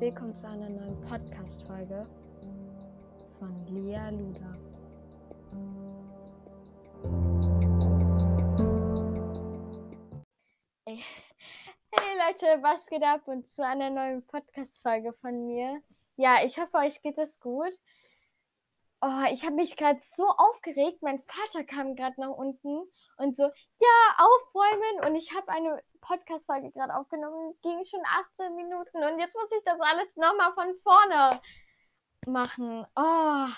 willkommen zu einer neuen Podcast-Folge von Lea Luda. Hey. hey Leute, was geht ab und zu einer neuen Podcast-Folge von mir. Ja, ich hoffe, euch geht es gut. Oh, ich habe mich gerade so aufgeregt. Mein Vater kam gerade nach unten und so, ja, aufräumen. Und ich habe eine Podcast-Folge gerade aufgenommen. Ging schon 18 Minuten. Und jetzt muss ich das alles nochmal von vorne machen. Oh,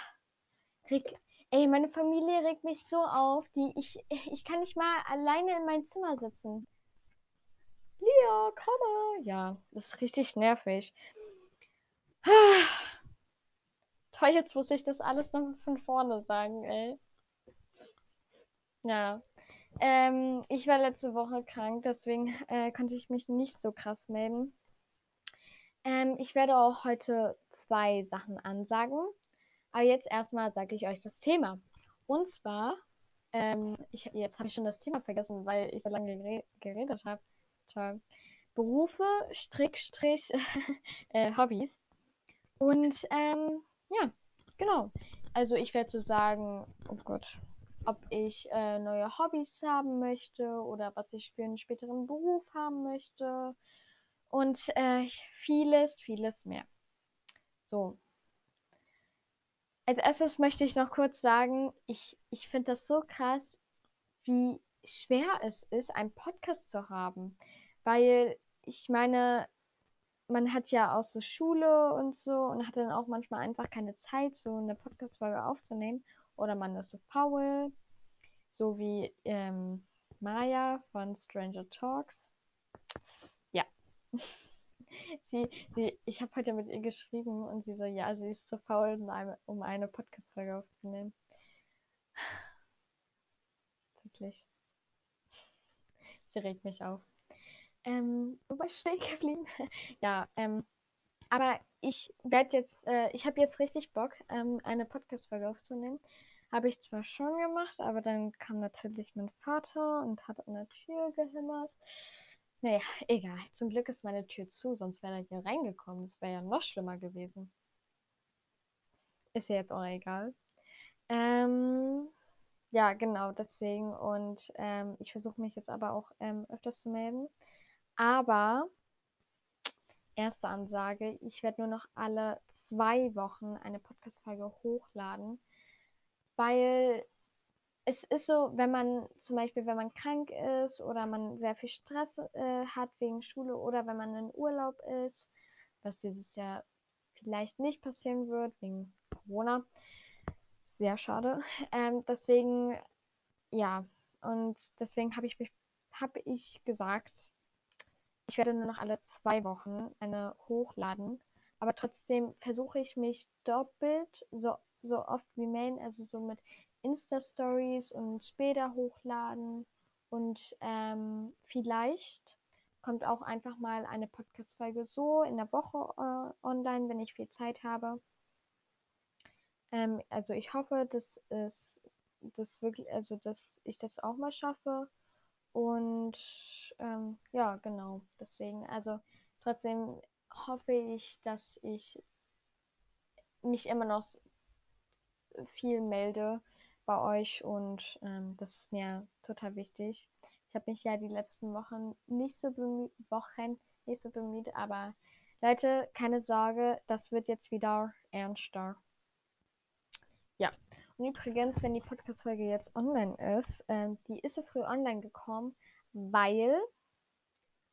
ey, meine Familie regt mich so auf. Die, ich, ich kann nicht mal alleine in mein Zimmer sitzen. Lia, komme. Ja, das ist richtig nervig. Jetzt muss ich das alles noch von vorne sagen, ey. Ja. Ähm, ich war letzte Woche krank, deswegen äh, konnte ich mich nicht so krass melden. Ähm, ich werde auch heute zwei Sachen ansagen. Aber jetzt erstmal sage ich euch das Thema. Und zwar, ähm, ich, jetzt habe ich schon das Thema vergessen, weil ich so lange gere geredet habe. Toll. Berufe, Strick, Strich, äh, Hobbys. Und ähm, ja, genau. Also ich werde so sagen, oh Gott, ob ich äh, neue Hobbys haben möchte oder was ich für einen späteren Beruf haben möchte. Und äh, vieles, vieles mehr. So. Als erstes möchte ich noch kurz sagen, ich, ich finde das so krass, wie schwer es ist, einen Podcast zu haben. Weil ich meine, man hat ja auch so Schule und so und hat dann auch manchmal einfach keine Zeit, so eine Podcast-Folge aufzunehmen. Oder man ist so faul, so wie ähm, Maya von Stranger Talks. Ja. sie, sie, ich habe heute mit ihr geschrieben und sie so, ja, sie ist zu faul, um eine, um eine Podcast-Folge aufzunehmen. Wirklich. Sie regt mich auf. Ähm, wo war ich stehen geblieben? ja, ähm, aber ich werde jetzt, äh, ich habe jetzt richtig Bock, ähm, eine Podcast-Folge aufzunehmen. Habe ich zwar schon gemacht, aber dann kam natürlich mein Vater und hat an der Tür gehämmert. Naja, egal. Zum Glück ist meine Tür zu, sonst wäre er hier reingekommen. Das wäre ja noch schlimmer gewesen. Ist ja jetzt auch egal. Ähm, ja, genau, deswegen. Und ähm, ich versuche mich jetzt aber auch ähm, öfters zu melden. Aber, erste Ansage, ich werde nur noch alle zwei Wochen eine Podcast-Folge hochladen, weil es ist so, wenn man zum Beispiel, wenn man krank ist oder man sehr viel Stress äh, hat wegen Schule oder wenn man in Urlaub ist, was dieses Jahr vielleicht nicht passieren wird wegen Corona. Sehr schade. Ähm, deswegen, ja, und deswegen habe ich, hab ich gesagt, ich werde nur noch alle zwei Wochen eine hochladen. Aber trotzdem versuche ich mich doppelt so, so oft wie Main, also so mit Insta-Stories und später hochladen. Und ähm, vielleicht kommt auch einfach mal eine Podcast-Folge so in der Woche äh, online, wenn ich viel Zeit habe. Ähm, also ich hoffe, dass es das wirklich, also dass ich das auch mal schaffe. Und ähm, ja, genau. Deswegen, also trotzdem hoffe ich, dass ich mich immer noch viel melde bei euch und ähm, das ist mir total wichtig. Ich habe mich ja die letzten Wochen nicht so bemüht, Wochen nicht so bemüht, aber Leute, keine Sorge, das wird jetzt wieder ernster. Ja, und übrigens, wenn die Podcast-Folge jetzt online ist, ähm, die ist so früh online gekommen, weil,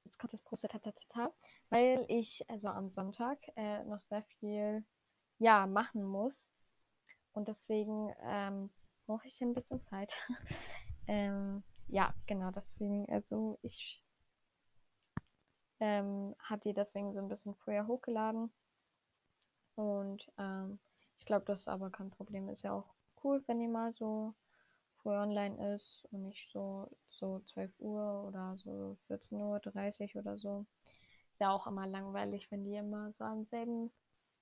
jetzt kommt das große Tatatata, weil ich also am Sonntag äh, noch sehr viel, ja, machen muss. Und deswegen ähm, brauche ich ein bisschen Zeit. ähm, ja, genau, deswegen, also ich ähm, habe die deswegen so ein bisschen früher hochgeladen. Und ähm, ich glaube, das ist aber kein Problem. Ist ja auch cool, wenn die mal so früh online ist und nicht so so 12 Uhr oder so 14.30 Uhr oder so. Ist ja auch immer langweilig, wenn die immer so am selben,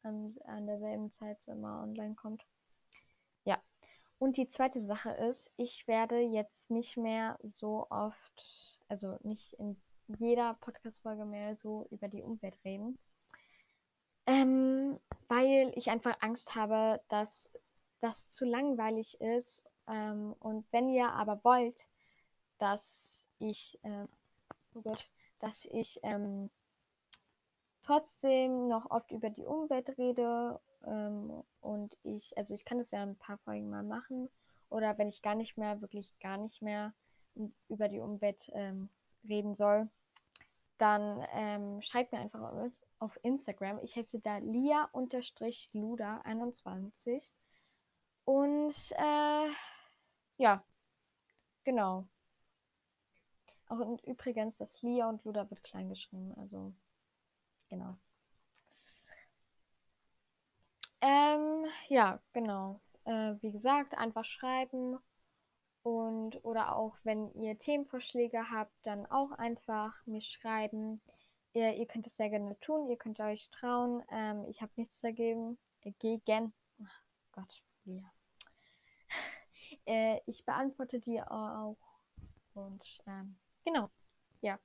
an, an derselben Zeit so immer online kommt. Ja. Und die zweite Sache ist, ich werde jetzt nicht mehr so oft, also nicht in jeder Podcast-Folge mehr so über die Umwelt reden. Ähm, weil ich einfach Angst habe, dass das zu langweilig ist. Ähm, und wenn ihr aber wollt, dass ich, äh, oh Gott, dass ich ähm, trotzdem noch oft über die Umwelt rede ähm, und ich, also ich kann das ja ein paar Folgen mal machen oder wenn ich gar nicht mehr, wirklich gar nicht mehr über die Umwelt ähm, reden soll, dann ähm, schreibt mir einfach auf Instagram. Ich heiße da lia-luda21 und äh, ja, genau. Und übrigens, das Lia und Luda wird klein geschrieben, also genau. Ähm, ja, genau. Äh, wie gesagt, einfach schreiben und oder auch wenn ihr Themenvorschläge habt, dann auch einfach mir schreiben. Ihr, ihr könnt es sehr gerne tun, ihr könnt euch trauen. Ähm, ich habe nichts dagegen. Äh, gegen. Oh Gott, ja. Äh, ich beantworte die auch. Und ähm, genau, ja.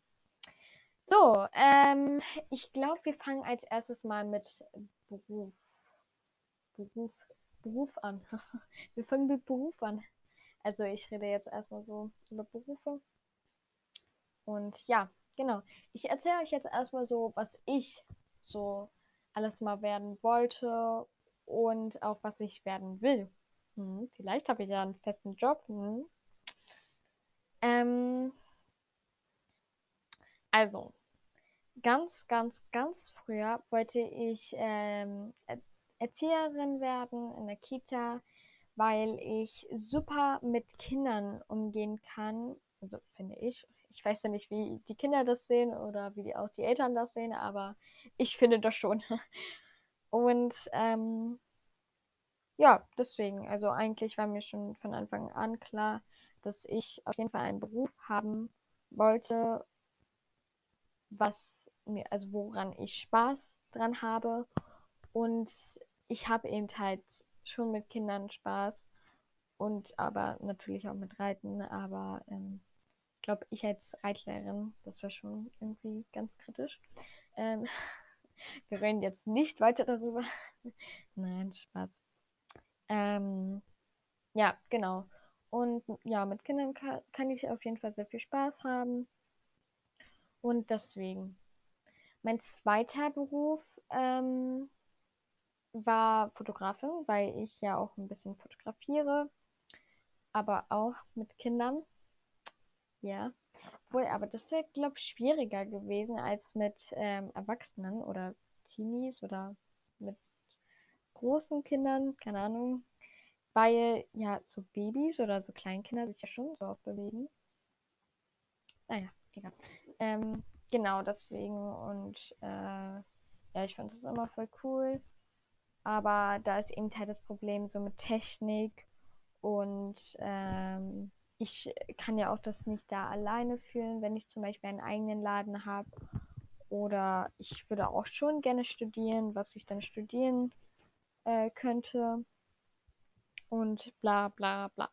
So, ähm, ich glaube, wir fangen als erstes mal mit Beruf. Beruf, Beruf an. wir fangen mit Beruf an. Also ich rede jetzt erstmal so über Berufe. Und ja, genau. Ich erzähle euch jetzt erstmal so, was ich so alles mal werden wollte und auch was ich werden will. Hm, vielleicht habe ich ja einen festen Job. Hm. Ähm, also, ganz, ganz, ganz früher wollte ich ähm, Erzieherin werden in der Kita, weil ich super mit Kindern umgehen kann. Also finde ich. Ich weiß ja nicht, wie die Kinder das sehen oder wie die, auch die Eltern das sehen, aber ich finde das schon. Und ähm, ja, deswegen, also eigentlich war mir schon von Anfang an klar, dass ich auf jeden Fall einen Beruf haben wollte, was mir, also woran ich Spaß dran habe. Und ich habe eben halt schon mit Kindern Spaß und aber natürlich auch mit Reiten, aber ähm, ich glaube, ich als Reitlehrerin, das war schon irgendwie ganz kritisch. Ähm, wir reden jetzt nicht weiter darüber. Nein, Spaß. Ähm, ja, genau. Und ja, mit Kindern kann, kann ich auf jeden Fall sehr viel Spaß haben. Und deswegen. Mein zweiter Beruf ähm, war Fotografin, weil ich ja auch ein bisschen fotografiere, aber auch mit Kindern. Ja. Wohl, aber das wäre, glaube ich, schwieriger gewesen als mit ähm, Erwachsenen oder Teenies oder mit großen Kindern, keine Ahnung. Weil ja so Babys oder so Kleinkinder sich ja schon so oft bewegen. Naja, egal. Ähm, genau deswegen und äh, ja, ich fand es immer voll cool. Aber da ist eben halt das Problem so mit Technik und ähm, ich kann ja auch das nicht da alleine fühlen, wenn ich zum Beispiel einen eigenen Laden habe. Oder ich würde auch schon gerne studieren, was ich dann studieren äh, könnte. Und bla bla bla.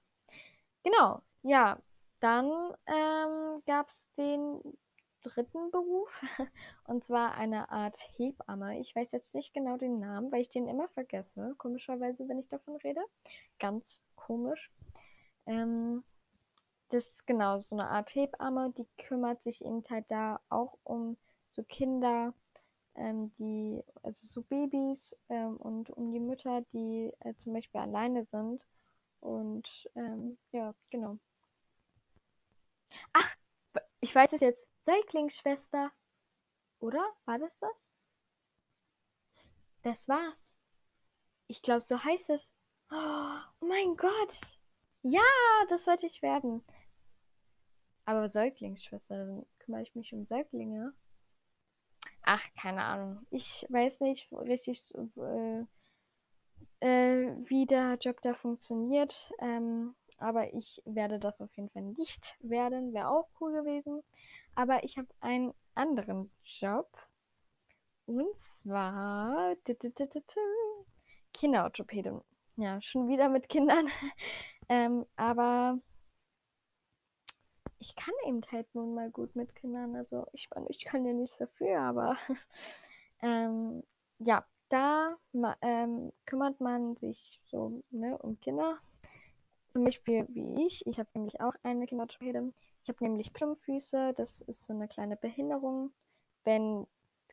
Genau, ja. Dann ähm, gab es den dritten Beruf. Und zwar eine Art Hebamme. Ich weiß jetzt nicht genau den Namen, weil ich den immer vergesse. Komischerweise, wenn ich davon rede. Ganz komisch. Ähm, das ist genau so eine Art Hebamme, die kümmert sich eben halt da auch um so Kinder, ähm, die, also so Babys ähm, und um die Mütter, die äh, zum Beispiel alleine sind. Und ähm, ja, genau. Ach, ich weiß es jetzt. Säuglingsschwester. Oder? War das das? Das war's. Ich glaube, so heißt es. Oh mein Gott. Ja, das wollte ich werden. Aber Säuglingsschwester, dann kümmere ich mich um Säuglinge. Ach, keine Ahnung. Ich weiß nicht richtig, äh, äh, wie der Job da funktioniert. Ähm, aber ich werde das auf jeden Fall nicht werden. Wäre auch cool gewesen. Aber ich habe einen anderen Job. Und zwar Kinderorthopädin. Ja, schon wieder mit Kindern. ähm, aber ich kann eben halt nun mal gut mit Kindern. Also ich meine, ich kann ja nichts dafür, aber ähm, ja, da ähm, kümmert man sich so ne, um Kinder. Zum Beispiel wie ich. Ich habe nämlich auch eine Kinderorthopäde. Ich habe nämlich Klumpfüße. Das ist so eine kleine Behinderung. Wenn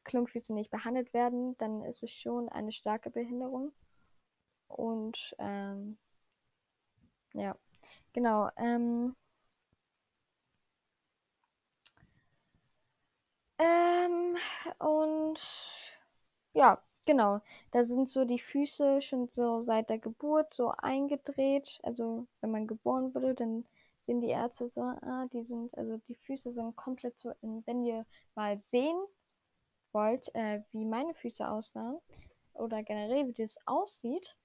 Klumpfüße nicht behandelt werden, dann ist es schon eine starke Behinderung. Und ähm, ja, genau. Ähm, ähm, und ja, genau. Da sind so die Füße schon so seit der Geburt so eingedreht. Also wenn man geboren wurde, dann sehen die Ärzte so, ah, die sind, also die Füße sind komplett so in, wenn ihr mal sehen wollt, äh, wie meine Füße aussahen oder generell wie das aussieht,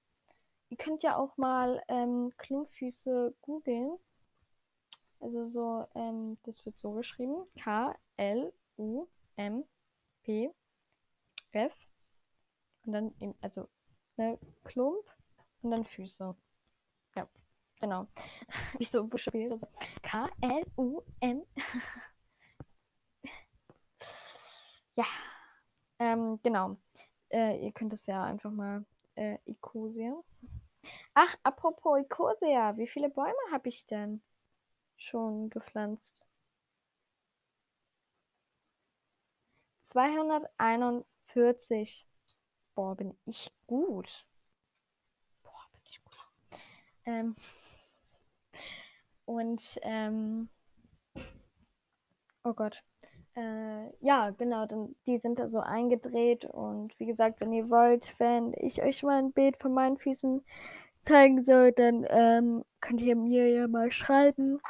ihr könnt ja auch mal ähm, Klumpfüße googeln. Also so, ähm, das wird so geschrieben. K-L-U-M-P-F. Und dann, eben, also, ne, Klump und dann Füße. Ja, genau. Wie so buchstabiere. K-L-U-M. ja, ähm, genau. Äh, ihr könnt es ja einfach mal äh, Ecosia. Ach, apropos Ecosia, wie viele Bäume habe ich denn schon gepflanzt? 241. Boah, bin ich gut. Boah, bin ich gut. Ähm, und, ähm, oh Gott. Äh, ja, genau, dann, die sind da so eingedreht und wie gesagt, wenn ihr wollt, wenn ich euch mal ein Bild von meinen Füßen zeigen soll, dann ähm, könnt ihr mir ja mal schreiben.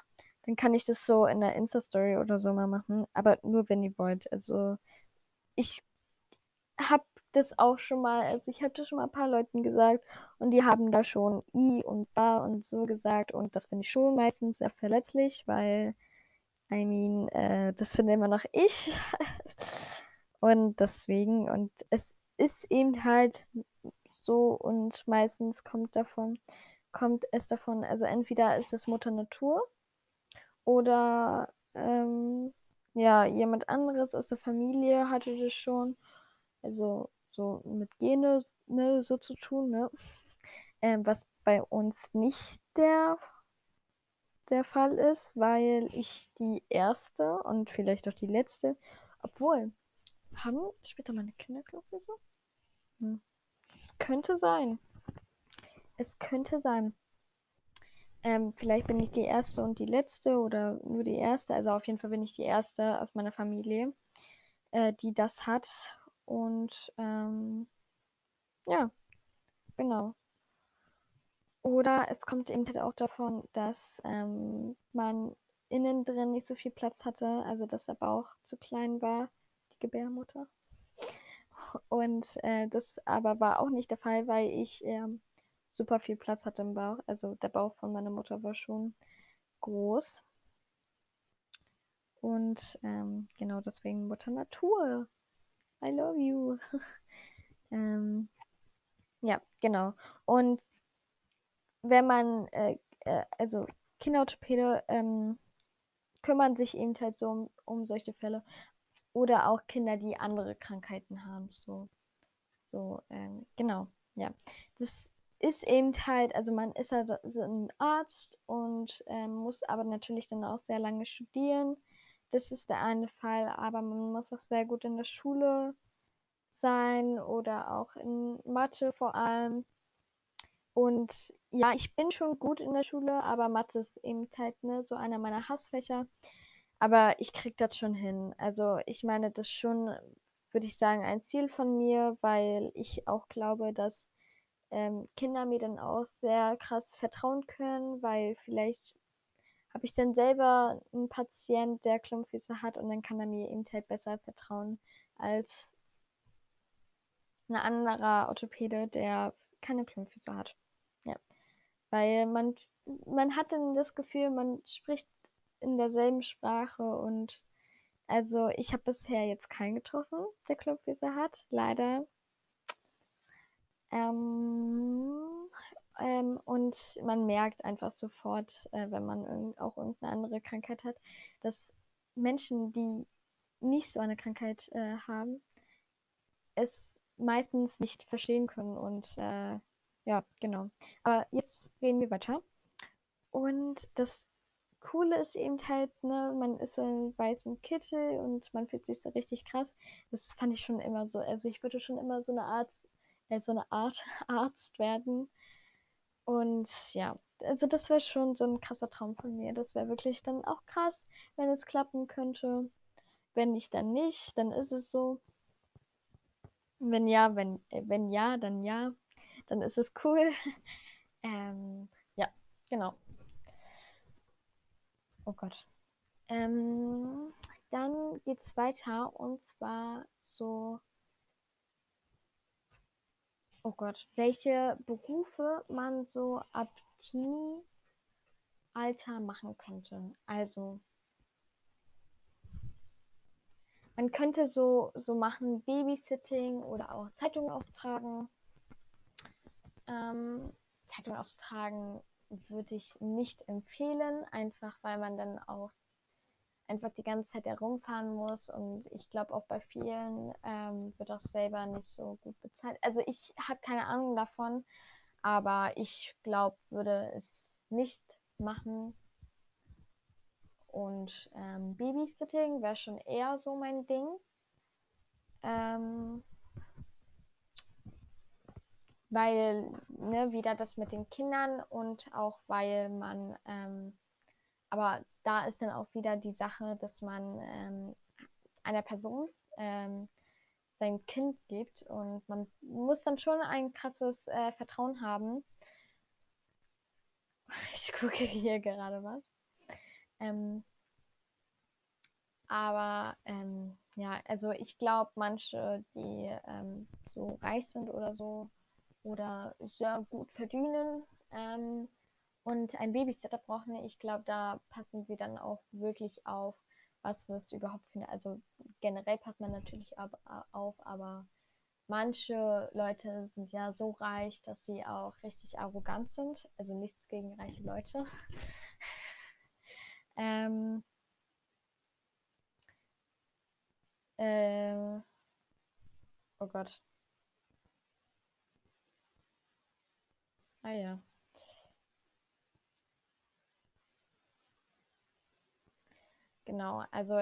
Dann kann ich das so in der Insta-Story oder so mal machen, aber nur wenn ihr wollt. Also ich habe das auch schon mal, also ich habe das schon mal ein paar Leuten gesagt und die haben da schon i und ba und so gesagt und das finde ich schon meistens sehr verletzlich, weil I mean, äh, das finde immer noch ich. und deswegen, und es ist eben halt so und meistens kommt davon, kommt es davon, also entweder ist es Mutter Natur oder ähm, ja, jemand anderes aus der Familie hatte das schon. Also so mit Gene ne, so zu tun, ne? Ähm, was bei uns nicht der der Fall ist, weil ich die erste und vielleicht auch die letzte, obwohl, haben später meine Kinder so? Hm. Es könnte sein. Es könnte sein. Ähm, vielleicht bin ich die erste und die letzte oder nur die erste. Also auf jeden Fall bin ich die erste aus meiner Familie, äh, die das hat. Und ähm, ja, genau. Oder es kommt eben halt auch davon, dass ähm, man innen drin nicht so viel Platz hatte, also dass der Bauch zu klein war, die Gebärmutter. Und äh, das aber war auch nicht der Fall, weil ich äh, super viel Platz hatte im Bauch. Also der Bauch von meiner Mutter war schon groß. Und ähm, genau deswegen Mutter Natur. I love you. ähm, ja, genau. Und wenn man, äh, äh, also Kinderorthopäde ähm, kümmern sich eben halt so um, um solche Fälle. Oder auch Kinder, die andere Krankheiten haben. So, so ähm, genau, ja. Das ist eben halt, also man ist halt so ein Arzt und ähm, muss aber natürlich dann auch sehr lange studieren. Das ist der eine Fall, aber man muss auch sehr gut in der Schule sein oder auch in Mathe vor allem. Und ja, ich bin schon gut in der Schule, aber Mathe ist eben halt ne, so einer meiner Hassfächer. Aber ich krieg das schon hin. Also ich meine, das ist schon, würde ich sagen, ein Ziel von mir, weil ich auch glaube, dass ähm, Kinder mir dann auch sehr krass vertrauen können, weil vielleicht habe ich dann selber einen Patient, der Klumpfüße hat und dann kann er mir eben halt besser vertrauen als ein anderer Orthopäde, der keine Klumpfüße hat. Ja. Weil man, man hat dann das Gefühl, man spricht in derselben Sprache und also ich habe bisher jetzt keinen getroffen, der Klumpfüße hat, leider. Ähm, ähm, und man merkt einfach sofort, äh, wenn man irgend, auch irgendeine andere Krankheit hat, dass Menschen, die nicht so eine Krankheit äh, haben, es meistens nicht verstehen können. Und äh, ja, genau. Aber jetzt reden wir weiter. Und das Coole ist eben halt, ne, man ist so in weißen Kittel und man fühlt sich so richtig krass. Das fand ich schon immer so. Also ich würde schon immer so eine Art, äh, so eine Art Arzt werden. Und ja, also das wäre schon so ein krasser Traum von mir. Das wäre wirklich dann auch krass, wenn es klappen könnte. Wenn nicht, dann nicht, dann ist es so. Wenn ja, wenn, äh, wenn ja, dann ja. Dann ist es cool. ähm, ja, genau. Oh Gott. Ähm, dann geht's weiter und zwar so. Oh Gott, welche Berufe man so ab Teenie-Alter machen könnte. Also, man könnte so, so machen Babysitting oder auch Zeitung austragen. Ähm, Zeitung austragen würde ich nicht empfehlen, einfach weil man dann auch einfach die ganze Zeit herumfahren muss und ich glaube auch bei vielen ähm, wird auch selber nicht so gut bezahlt. Also ich habe keine Ahnung davon, aber ich glaube, würde es nicht machen. Und ähm, Babysitting wäre schon eher so mein Ding. Ähm, weil, ne, wieder das mit den Kindern und auch weil man, ähm, aber da ist dann auch wieder die Sache, dass man ähm, einer Person ähm, sein Kind gibt und man muss dann schon ein krasses äh, Vertrauen haben. Ich gucke hier gerade was. Ähm, aber ähm, ja, also ich glaube, manche, die ähm, so reich sind oder so, oder sehr gut verdienen ähm, und ein Babysitter brauchen. Ich glaube, da passen sie dann auch wirklich auf, was das überhaupt für Also generell passt man natürlich ab, auf, aber manche Leute sind ja so reich, dass sie auch richtig arrogant sind. Also nichts gegen reiche Leute. ähm, äh, oh Gott. Ah ja. Genau, also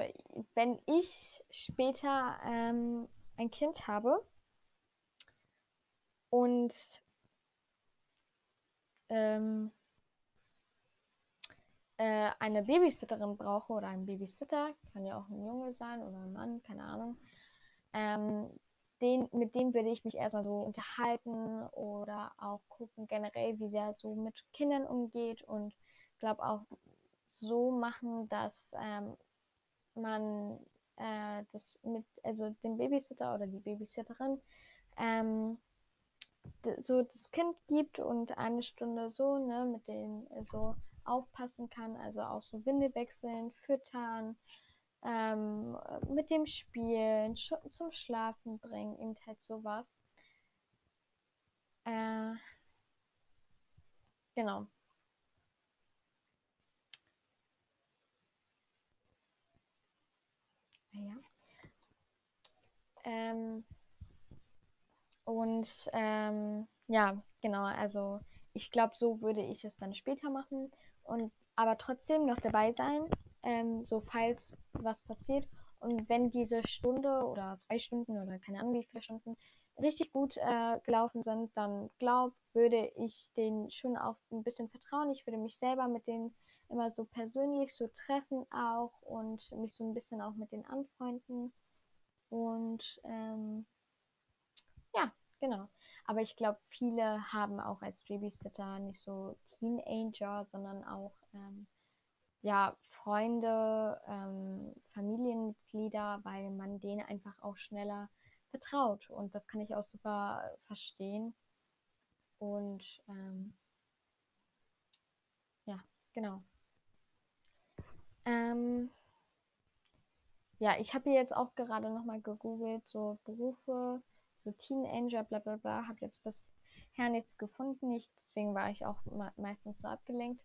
wenn ich später ähm, ein Kind habe und ähm, äh, eine Babysitterin brauche oder einen Babysitter, kann ja auch ein Junge sein oder ein Mann, keine Ahnung, ähm, den, mit dem würde ich mich erstmal so unterhalten oder auch gucken generell, wie der so mit Kindern umgeht und glaube auch so machen, dass ähm, man äh, das mit, also den Babysitter oder die Babysitterin ähm, so das Kind gibt und eine Stunde so, ne, mit denen so aufpassen kann, also auch so Winde wechseln, füttern, ähm, mit dem Spielen, sch zum Schlafen bringen, eben halt sowas. Äh, genau. Ja. Ähm, und ähm, ja, genau, also ich glaube, so würde ich es dann später machen und aber trotzdem noch dabei sein, ähm, so falls was passiert. Und wenn diese Stunde oder zwei Stunden oder keine Ahnung wie viele Stunden richtig gut äh, gelaufen sind, dann glaub, würde ich denen schon auch ein bisschen vertrauen. Ich würde mich selber mit denen immer so persönlich so treffen auch und mich so ein bisschen auch mit denen anfreunden. Und ähm, ja, genau. Aber ich glaube, viele haben auch als Babysitter nicht so Teenager, sondern auch ähm, ja, Freunde, ähm, Familienmitglieder, weil man denen einfach auch schneller vertraut. Und das kann ich auch super verstehen. Und ähm, ja, genau. Ähm, ja, ich habe jetzt auch gerade nochmal gegoogelt, so Berufe, so Teenager, bla bla bla, habe jetzt bisher nichts gefunden. Ich, deswegen war ich auch meistens so abgelenkt.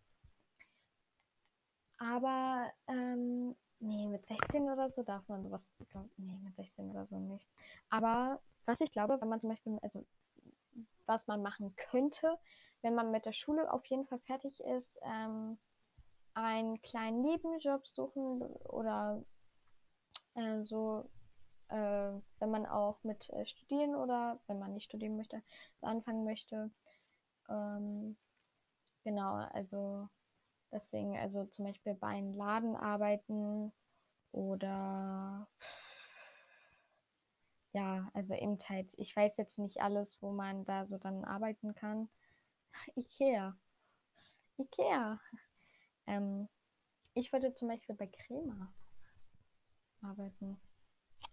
Aber ähm, Nee, mit 16 oder so darf man sowas, glaub, nee, mit 16 oder so nicht. Aber was ich glaube, wenn man zum Beispiel, also was man machen könnte, wenn man mit der Schule auf jeden Fall fertig ist, ähm, einen kleinen Nebenjob suchen oder äh, so, äh, wenn man auch mit äh, studieren oder wenn man nicht studieren möchte, so anfangen möchte. Ähm, genau, also deswegen, also zum Beispiel bei einem Laden arbeiten oder ja, also eben halt, ich weiß jetzt nicht alles, wo man da so dann arbeiten kann. Ikea. Ikea. Ähm, ich würde zum Beispiel bei Crema arbeiten.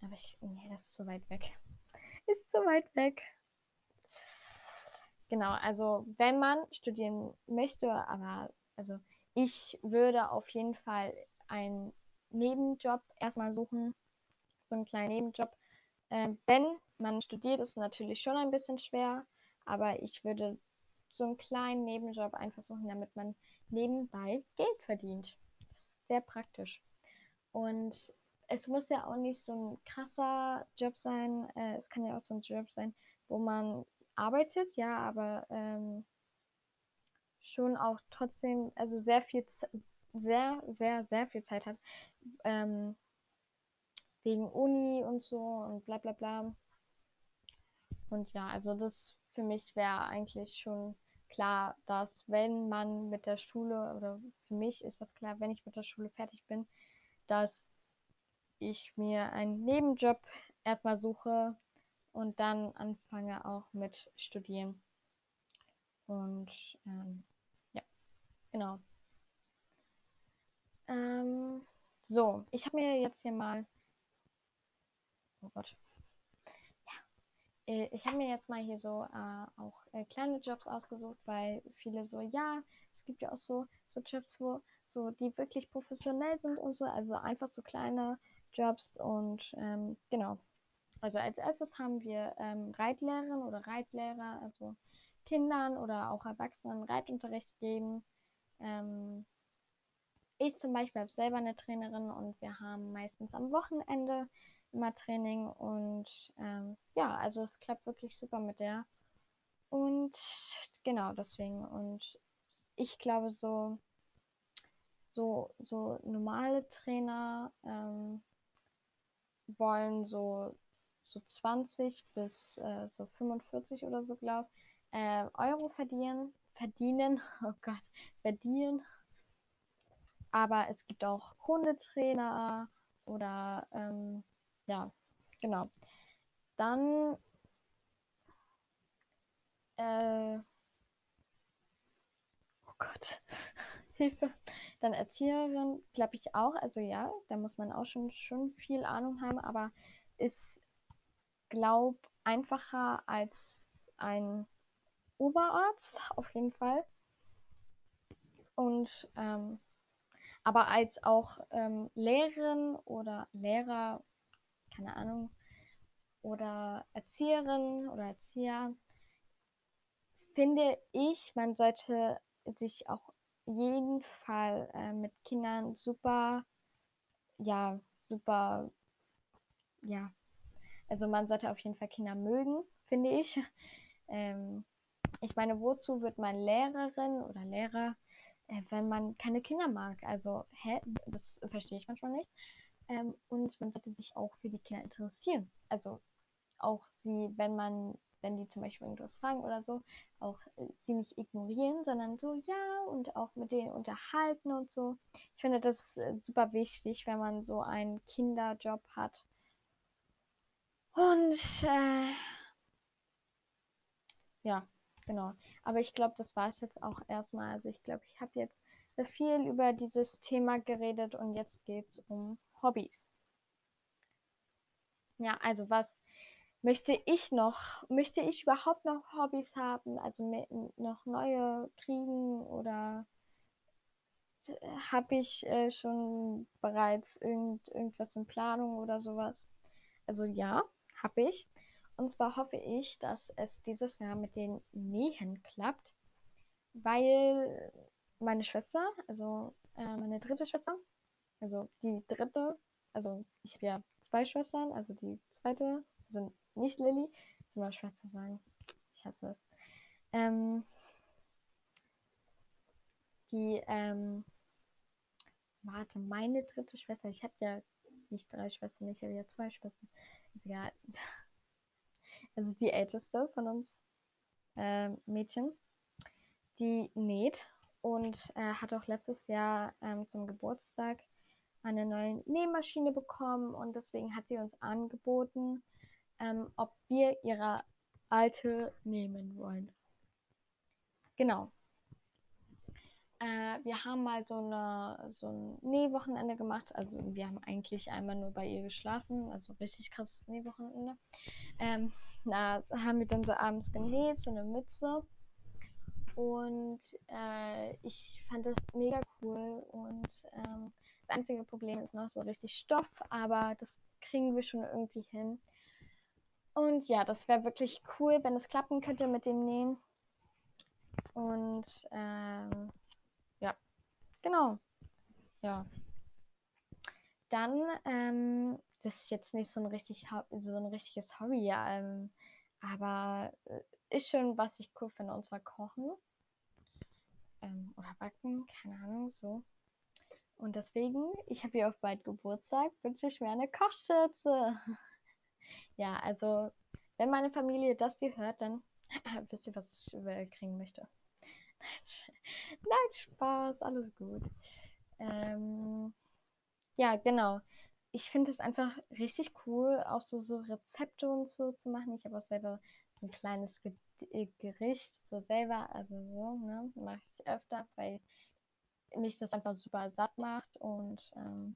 Aber ich, nee, das ist zu weit weg. Ist zu weit weg. Genau, also wenn man studieren möchte, aber also ich würde auf jeden Fall einen Nebenjob erstmal suchen, so einen kleinen Nebenjob. Ähm, wenn man studiert, ist natürlich schon ein bisschen schwer, aber ich würde so einen kleinen Nebenjob einfach suchen, damit man nebenbei Geld verdient. Sehr praktisch. Und es muss ja auch nicht so ein krasser Job sein. Äh, es kann ja auch so ein Job sein, wo man arbeitet, ja, aber ähm, schon auch trotzdem, also sehr viel, sehr, sehr, sehr viel Zeit hat. Ähm, wegen Uni und so und bla bla bla. Und ja, also das für mich wäre eigentlich schon klar, dass wenn man mit der Schule, oder für mich ist das klar, wenn ich mit der Schule fertig bin, dass ich mir einen Nebenjob erstmal suche und dann anfange auch mit Studieren. Und ähm, ja, genau. Ähm, so, ich habe mir jetzt hier mal. Oh Gott. Ja. Äh, ich habe mir jetzt mal hier so äh, auch äh, kleine Jobs ausgesucht, weil viele so, ja, es gibt ja auch so, so Jobs, wo so die wirklich professionell sind und so, also einfach so kleine Jobs und ähm, genau. Also als erstes haben wir ähm, Reitlehrerinnen oder Reitlehrer, also Kindern oder auch Erwachsenen Reitunterricht geben. Ähm, ich zum Beispiel habe selber eine Trainerin und wir haben meistens am Wochenende immer Training und ähm, ja, also es klappt wirklich super mit der. Und genau deswegen. Und ich glaube, so, so, so normale Trainer ähm, wollen so, so 20 bis äh, so 45 oder so, glaube äh, Euro verdienen. Verdienen, oh Gott, verdienen. Aber es gibt auch Hundetrainer oder ähm, ja, genau. Dann äh, oh Gott, Hilfe. Dann Erzieherin, glaube ich auch. Also ja, da muss man auch schon, schon viel Ahnung haben, aber ist, glaube einfacher als ein Oberarzt, auf jeden Fall. Und ähm, aber als auch ähm, Lehrerin oder Lehrer, keine Ahnung, oder Erzieherin oder Erzieher, finde ich, man sollte sich auch jeden Fall äh, mit Kindern super, ja, super, ja, also man sollte auf jeden Fall Kinder mögen, finde ich. Ähm, ich meine, wozu wird man Lehrerin oder Lehrer, äh, wenn man keine Kinder mag? Also, hä? Das verstehe ich manchmal nicht. Ähm, und man sollte sich auch für die Kinder interessieren. Also auch sie, wenn man, wenn die zum Beispiel irgendwas fragen oder so, auch äh, sie nicht ignorieren, sondern so, ja, und auch mit denen unterhalten und so. Ich finde das äh, super wichtig, wenn man so einen Kinderjob hat. Und äh, ja, genau. Aber ich glaube, das war es jetzt auch erstmal. Also ich glaube, ich habe jetzt viel über dieses Thema geredet und jetzt geht es um Hobbys. Ja, also was möchte ich noch, möchte ich überhaupt noch Hobbys haben, also noch neue kriegen oder habe ich äh, schon bereits irgend, irgendwas in Planung oder sowas? Also ja, habe ich. Und zwar hoffe ich, dass es dieses Jahr mit den Nähen klappt, weil meine Schwester, also äh, meine dritte Schwester, also die dritte, also ich habe ja zwei Schwestern, also die zweite, also nicht Lilly, ist immer schwer zu sagen. Ich hasse es. Ähm, die, ähm, warte, meine dritte Schwester, ich habe ja nicht drei Schwestern, ich habe ja zwei Schwestern. Ist egal. Also die älteste von uns äh, Mädchen, die näht und äh, hat auch letztes Jahr ähm, zum Geburtstag eine neue Nähmaschine bekommen und deswegen hat sie uns angeboten, ähm, ob wir ihre alte nehmen wollen. Genau. Äh, wir haben mal so, eine, so ein Nähwochenende gemacht. Also wir haben eigentlich einmal nur bei ihr geschlafen. Also richtig krasses Nähwochenende. Ähm, da haben wir dann so abends genäht, so eine Mütze. Und äh, ich fand das mega cool. Und ähm, das einzige Problem ist noch so richtig Stoff, aber das kriegen wir schon irgendwie hin. Und ja, das wäre wirklich cool, wenn es klappen könnte mit dem Nähen. Und ähm, ja, genau. Ja. Dann, ähm, das ist jetzt nicht so ein, richtig, so ein richtiges Hobby, ja, ähm, aber äh, ist schon, was ich cool finde, und zwar kochen. Ähm, oder backen, keine Ahnung, so. Und deswegen, ich habe hier auf bald Geburtstag, wünsche ich mir eine Kochschürze. ja, also, wenn meine Familie das hier hört, dann wisst ihr, was ich kriegen möchte. Nein, Spaß, alles gut. Ähm, ja, genau. Ich finde es einfach richtig cool, auch so, so Rezepte und so zu machen. Ich habe auch selber ein kleines äh, Gericht so selber, also so, ne, mache ich öfters, weil mich das einfach super satt macht und ähm,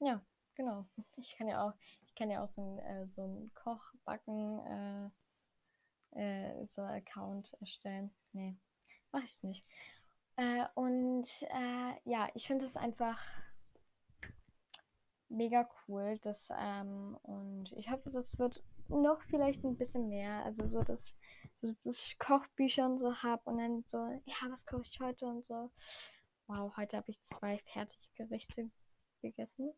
ja, genau. Ich kann ja auch, ich kann ja auch so ein, äh, so Kochbacken äh, äh, so Account erstellen. Nee, mache ich nicht. Äh, und äh, ja, ich finde es einfach mega cool. Das, ähm, und ich hoffe, das wird noch vielleicht ein bisschen mehr. Also so, dass, so, dass ich Kochbücher und so habe und dann so, ja, was koche ich heute und so. Wow, heute habe ich zwei Fertiggerichte gegessen.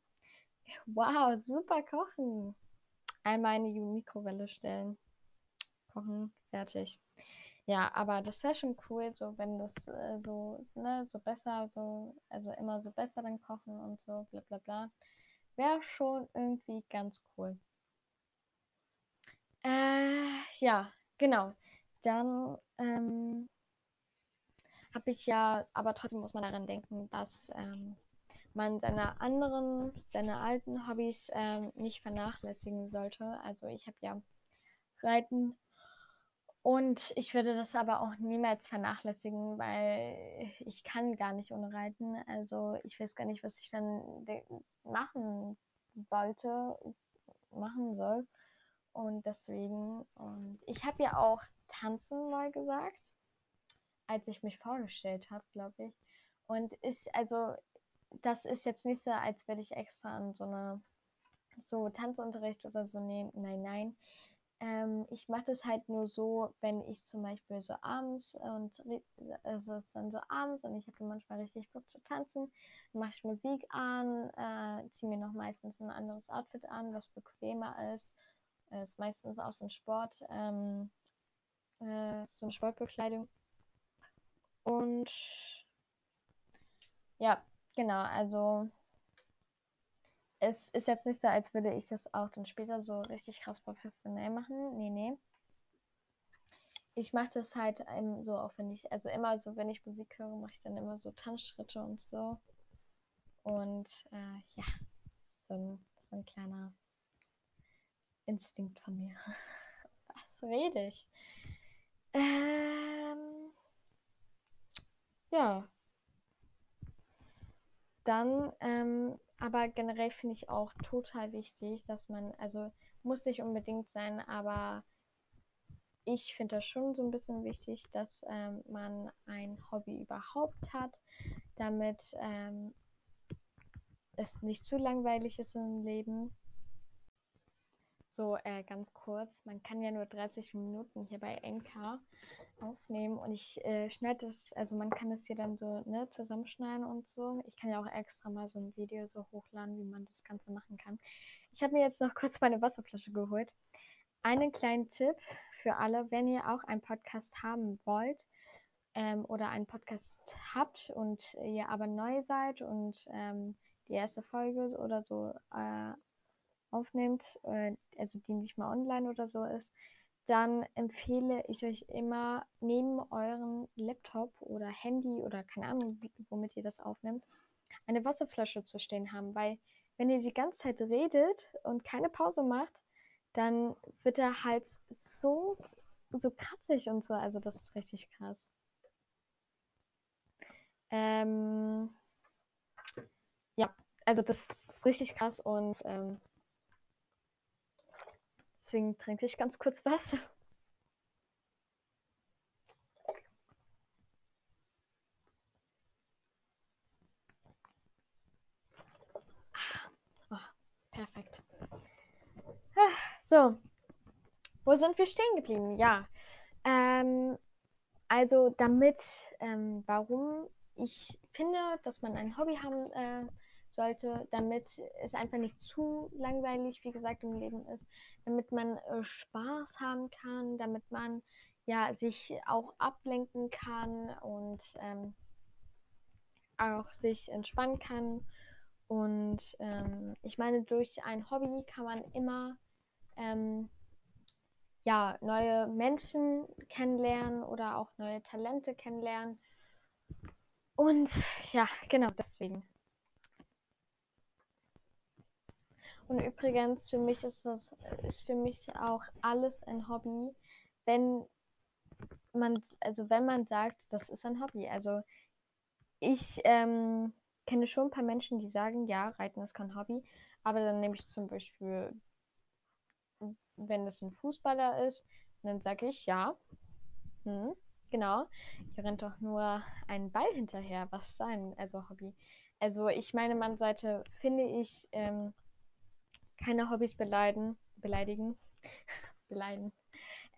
Wow, super kochen. Einmal in die Mikrowelle stellen. Kochen, fertig. Ja, aber das wäre schon cool, so wenn das äh, so, ne, so besser, so, also immer so besser dann kochen und so, bla bla bla. Wäre schon irgendwie ganz cool. Äh, ja, genau. Dann ähm, habe ich ja, aber trotzdem muss man daran denken, dass ähm, man seine anderen, seine alten Hobbys ähm, nicht vernachlässigen sollte. Also ich habe ja Reiten und ich würde das aber auch niemals vernachlässigen, weil ich kann gar nicht ohne Reiten. Also ich weiß gar nicht, was ich dann machen sollte, machen soll. Und deswegen, und ich habe ja auch tanzen mal gesagt, als ich mich vorgestellt habe, glaube ich. Und ist, also, das ist jetzt nicht so, als würde ich extra an so eine, so Tanzunterricht oder so nehmen. Nein, nein. Ähm, ich mache das halt nur so, wenn ich zum Beispiel so abends und also es ist dann so abends und ich habe manchmal richtig Bock zu tanzen, mache ich Musik an, äh, ziehe mir noch meistens ein anderes Outfit an, was bequemer ist ist meistens so ein Sport, ähm, äh, so eine Sportbekleidung. Und ja, genau, also es ist jetzt nicht so, als würde ich das auch dann später so richtig krass professionell machen. Nee, nee. Ich mache das halt so, auch wenn ich, also immer so, wenn ich Musik höre, mache ich dann immer so Tanzschritte und so. Und äh, ja, so ein, so ein kleiner Instinkt von mir. Was rede ich? Ähm, ja. Dann, ähm, aber generell finde ich auch total wichtig, dass man, also muss nicht unbedingt sein, aber ich finde das schon so ein bisschen wichtig, dass ähm, man ein Hobby überhaupt hat, damit ähm, es nicht zu langweilig ist im Leben so äh, ganz kurz. Man kann ja nur 30 Minuten hier bei NK aufnehmen und ich äh, schneide das, also man kann das hier dann so ne, zusammenschneiden und so. Ich kann ja auch extra mal so ein Video so hochladen, wie man das Ganze machen kann. Ich habe mir jetzt noch kurz meine Wasserflasche geholt. Einen kleinen Tipp für alle, wenn ihr auch einen Podcast haben wollt ähm, oder einen Podcast habt und ihr aber neu seid und ähm, die erste Folge oder so äh, aufnehmt, äh, also die nicht mal online oder so ist, dann empfehle ich euch immer neben euren Laptop oder Handy oder keine Ahnung, womit ihr das aufnimmt, eine Wasserflasche zu stehen haben, weil wenn ihr die ganze Zeit redet und keine Pause macht, dann wird der Hals so, so kratzig und so. Also das ist richtig krass. Ähm, ja, also das ist richtig krass und ähm, deswegen trinke ich ganz kurz Wasser. Oh, perfekt. So, wo sind wir stehen geblieben? Ja, ähm, also damit, ähm, warum ich finde, dass man ein Hobby haben äh, sollte, damit es einfach nicht zu langweilig, wie gesagt, im Leben ist, damit man äh, Spaß haben kann, damit man ja sich auch ablenken kann und ähm, auch sich entspannen kann. Und ähm, ich meine, durch ein Hobby kann man immer ähm, ja, neue Menschen kennenlernen oder auch neue Talente kennenlernen. Und ja, genau deswegen. Und übrigens, für mich ist das, ist für mich auch alles ein Hobby, wenn man, also wenn man sagt, das ist ein Hobby. Also ich ähm, kenne schon ein paar Menschen, die sagen, ja, Reiten ist kein Hobby, aber dann nehme ich zum Beispiel, wenn das ein Fußballer ist, dann sage ich, ja, hm, genau, ich rennt doch nur einen Ball hinterher, was sein, also Hobby. Also ich meine, man sollte, finde ich, ähm, keine Hobbys beleidigen, beleidigen, beleidigen.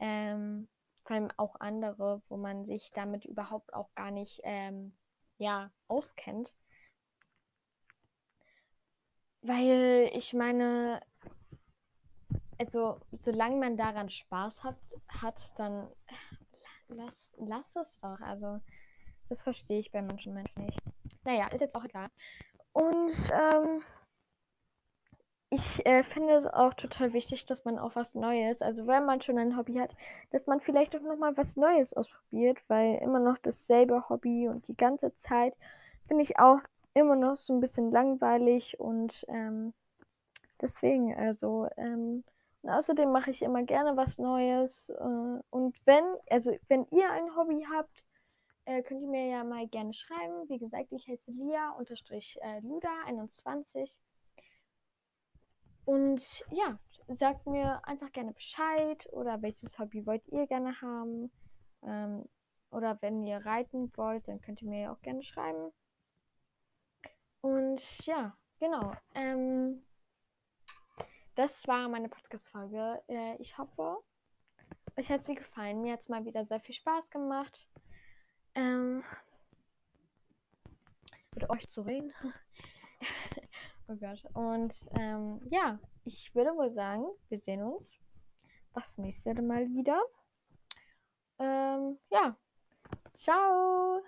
Ähm, vor allem auch andere, wo man sich damit überhaupt auch gar nicht ähm, ja, auskennt. Weil ich meine, also solange man daran Spaß hat, hat dann lass, lass es doch. Also das verstehe ich bei manchen Menschen nicht. Naja, ist jetzt auch egal. Und ähm, ich äh, finde es auch total wichtig, dass man auch was Neues, also wenn man schon ein Hobby hat, dass man vielleicht auch nochmal was Neues ausprobiert, weil immer noch dasselbe Hobby und die ganze Zeit finde ich auch immer noch so ein bisschen langweilig und ähm, deswegen, also, ähm, und außerdem mache ich immer gerne was Neues äh, und wenn, also wenn ihr ein Hobby habt, äh, könnt ihr mir ja mal gerne schreiben. Wie gesagt, ich heiße Lia-Luda21 und ja, sagt mir einfach gerne Bescheid oder welches Hobby wollt ihr gerne haben. Ähm, oder wenn ihr reiten wollt, dann könnt ihr mir ja auch gerne schreiben. Und ja, genau. Ähm, das war meine Podcast-Folge. Äh, ich hoffe, euch hat sie gefallen. Mir hat es mal wieder sehr viel Spaß gemacht. Ähm, mit euch zu reden. Oh Gott. Und ähm, ja, ich würde wohl sagen, wir sehen uns das nächste Mal wieder. Ähm, ja. Ciao.